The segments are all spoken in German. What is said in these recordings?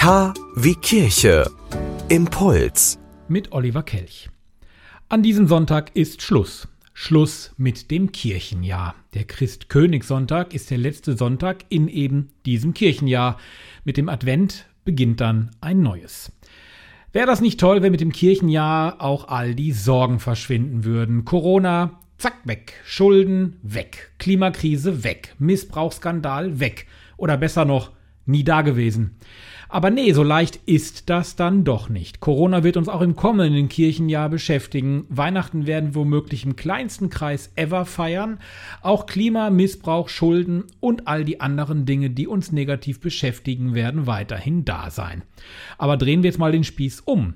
K wie Kirche. Impuls. Mit Oliver Kelch. An diesem Sonntag ist Schluss. Schluss mit dem Kirchenjahr. Der Christkönigssonntag ist der letzte Sonntag in eben diesem Kirchenjahr. Mit dem Advent beginnt dann ein neues. Wäre das nicht toll, wenn mit dem Kirchenjahr auch all die Sorgen verschwinden würden? Corona, zack, weg. Schulden, weg. Klimakrise, weg. Missbrauchsskandal, weg. Oder besser noch, nie dagewesen. Aber nee, so leicht ist das dann doch nicht. Corona wird uns auch im kommenden Kirchenjahr beschäftigen. Weihnachten werden womöglich im kleinsten Kreis ever feiern. Auch Klima, Missbrauch, Schulden und all die anderen Dinge, die uns negativ beschäftigen, werden weiterhin da sein. Aber drehen wir jetzt mal den Spieß um.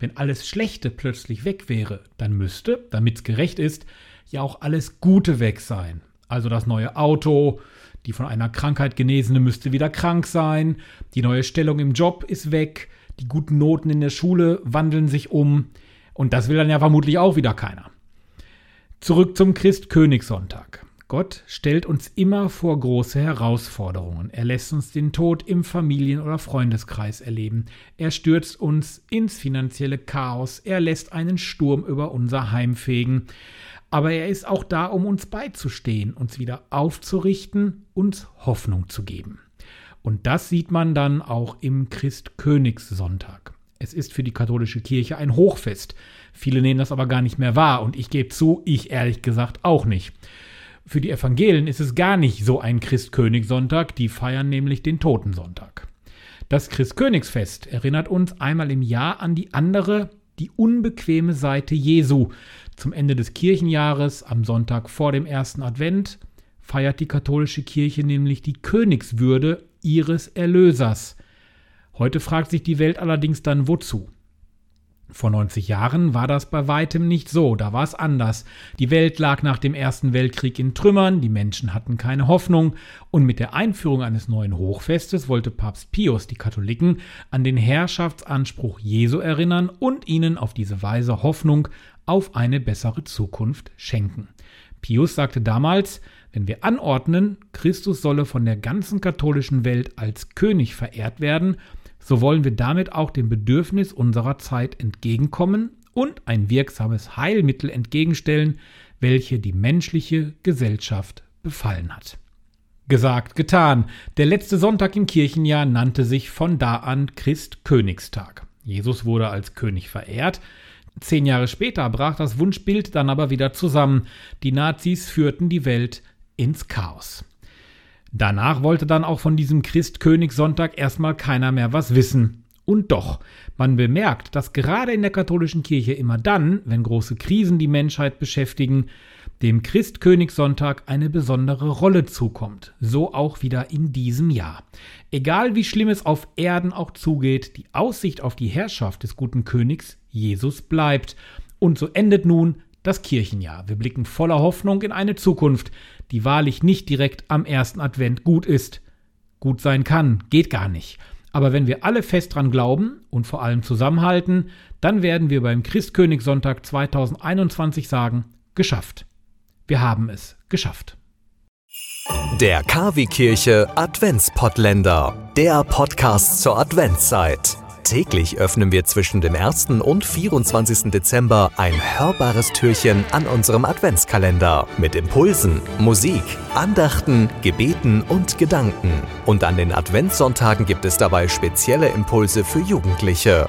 Wenn alles Schlechte plötzlich weg wäre, dann müsste, damit es gerecht ist, ja auch alles Gute weg sein. Also das neue Auto, die von einer Krankheit Genesene müsste wieder krank sein, die neue Stellung im Job ist weg, die guten Noten in der Schule wandeln sich um, und das will dann ja vermutlich auch wieder keiner. Zurück zum Christkönigssonntag. Gott stellt uns immer vor große Herausforderungen. Er lässt uns den Tod im Familien- oder Freundeskreis erleben. Er stürzt uns ins finanzielle Chaos. Er lässt einen Sturm über unser Heim fegen aber er ist auch da, um uns beizustehen, uns wieder aufzurichten, uns Hoffnung zu geben. Und das sieht man dann auch im Christkönigssonntag. Es ist für die katholische Kirche ein Hochfest. Viele nehmen das aber gar nicht mehr wahr und ich gebe zu, ich ehrlich gesagt auch nicht. Für die Evangelien ist es gar nicht so ein Christkönigssonntag, die feiern nämlich den Totensonntag. Das Christkönigsfest erinnert uns einmal im Jahr an die andere, die unbequeme Seite Jesu. Zum Ende des Kirchenjahres, am Sonntag vor dem ersten Advent, feiert die katholische Kirche nämlich die Königswürde ihres Erlösers. Heute fragt sich die Welt allerdings dann wozu. Vor 90 Jahren war das bei weitem nicht so, da war es anders. Die Welt lag nach dem Ersten Weltkrieg in Trümmern, die Menschen hatten keine Hoffnung, und mit der Einführung eines neuen Hochfestes wollte Papst Pius die Katholiken an den Herrschaftsanspruch Jesu erinnern und ihnen auf diese Weise Hoffnung auf eine bessere Zukunft schenken. Pius sagte damals, wenn wir anordnen, Christus solle von der ganzen katholischen Welt als König verehrt werden, so wollen wir damit auch dem Bedürfnis unserer Zeit entgegenkommen und ein wirksames Heilmittel entgegenstellen, welche die menschliche Gesellschaft befallen hat. Gesagt, getan. Der letzte Sonntag im Kirchenjahr nannte sich von da an Christkönigstag. Jesus wurde als König verehrt. Zehn Jahre später brach das Wunschbild dann aber wieder zusammen. Die Nazis führten die Welt ins Chaos. Danach wollte dann auch von diesem Christkönigssonntag erstmal keiner mehr was wissen. Und doch, man bemerkt, dass gerade in der katholischen Kirche immer dann, wenn große Krisen die Menschheit beschäftigen, dem Christkönigssonntag eine besondere Rolle zukommt. So auch wieder in diesem Jahr. Egal wie schlimm es auf Erden auch zugeht, die Aussicht auf die Herrschaft des guten Königs Jesus bleibt. Und so endet nun das Kirchenjahr. Wir blicken voller Hoffnung in eine Zukunft, die wahrlich nicht direkt am ersten Advent gut ist. Gut sein kann, geht gar nicht. Aber wenn wir alle fest dran glauben und vor allem zusammenhalten, dann werden wir beim Christkönigssonntag 2021 sagen, geschafft. Wir haben es geschafft. Der Kavi-Kirche Adventspottländer, der Podcast zur Adventszeit. Täglich öffnen wir zwischen dem 1. und 24. Dezember ein hörbares Türchen an unserem Adventskalender mit Impulsen, Musik, Andachten, Gebeten und Gedanken. Und an den Adventssonntagen gibt es dabei spezielle Impulse für Jugendliche.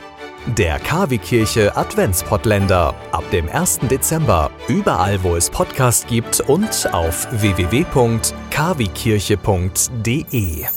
Der KW-Kirche Adventspottländer ab dem 1. Dezember überall, wo es Podcasts gibt und auf www.kwkirche.de.